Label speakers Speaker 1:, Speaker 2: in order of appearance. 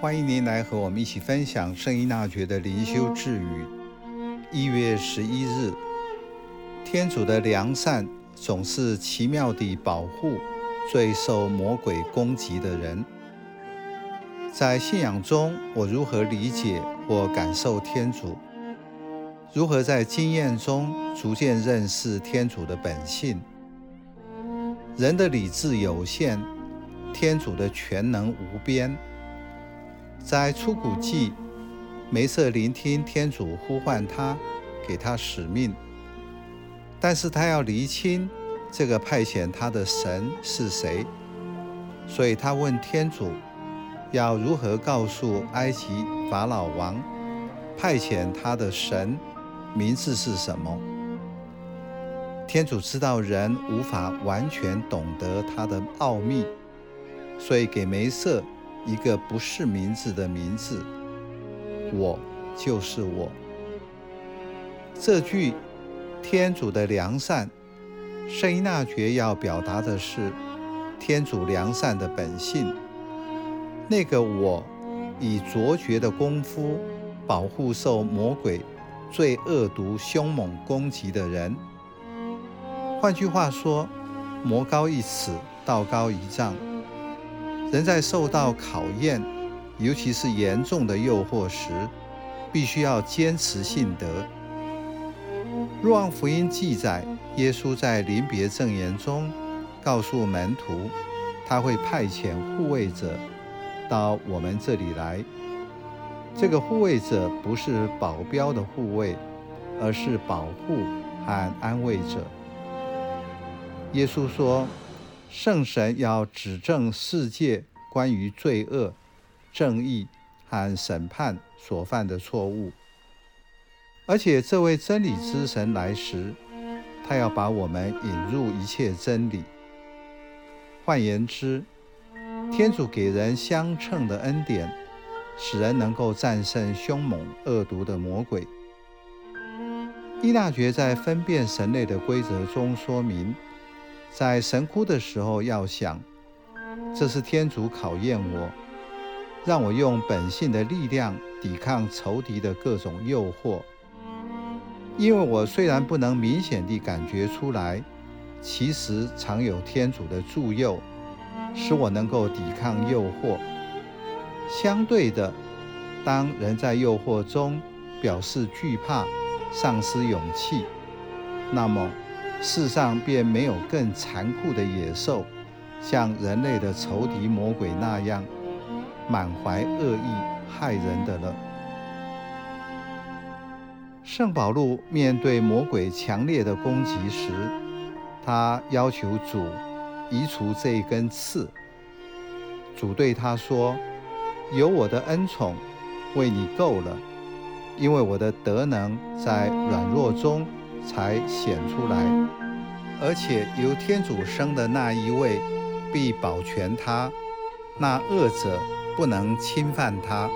Speaker 1: 欢迎您来和我们一起分享圣依纳爵的灵修智语。一月十一日，天主的良善总是奇妙地保护最受魔鬼攻击的人。在信仰中，我如何理解或感受天主？如何在经验中逐渐认识天主的本性？人的理智有限，天主的全能无边。在初古纪，梅瑟聆听天主呼唤他，给他使命，但是他要厘清这个派遣他的神是谁，所以他问天主，要如何告诉埃及法老王，派遣他的神名字是什么？天主知道人无法完全懂得他的奥秘，所以给梅瑟一个不是名字的名字。我就是我。这句天主的良善，圣依纳爵要表达的是天主良善的本性。那个我以卓绝的功夫保护受魔鬼最恶毒凶猛攻击的人。换句话说，魔高一尺，道高一丈。人在受到考验，尤其是严重的诱惑时，必须要坚持信德。若望福音记载，耶稣在临别赠言中告诉门徒，他会派遣护卫者到我们这里来。这个护卫者不是保镖的护卫，而是保护和安慰者。耶稣说：“圣神要指正世界关于罪恶、正义和审判所犯的错误，而且这位真理之神来时，他要把我们引入一切真理。换言之，天主给人相称的恩典，使人能够战胜凶猛恶毒的魔鬼。伊纳爵在分辨神类的规则中说明。”在神枯的时候，要想，这是天主考验我，让我用本性的力量抵抗仇敌的各种诱惑。因为我虽然不能明显地感觉出来，其实常有天主的助佑，使我能够抵抗诱惑。相对的，当人在诱惑中表示惧怕、丧失勇气，那么。世上便没有更残酷的野兽，像人类的仇敌魔鬼那样，满怀恶意害人的了。圣保禄面对魔鬼强烈的攻击时，他要求主移除这一根刺。主对他说：“有我的恩宠为你够了，因为我的德能在软弱中。”才显出来，而且由天主生的那一位必保全他，那恶者不能侵犯他。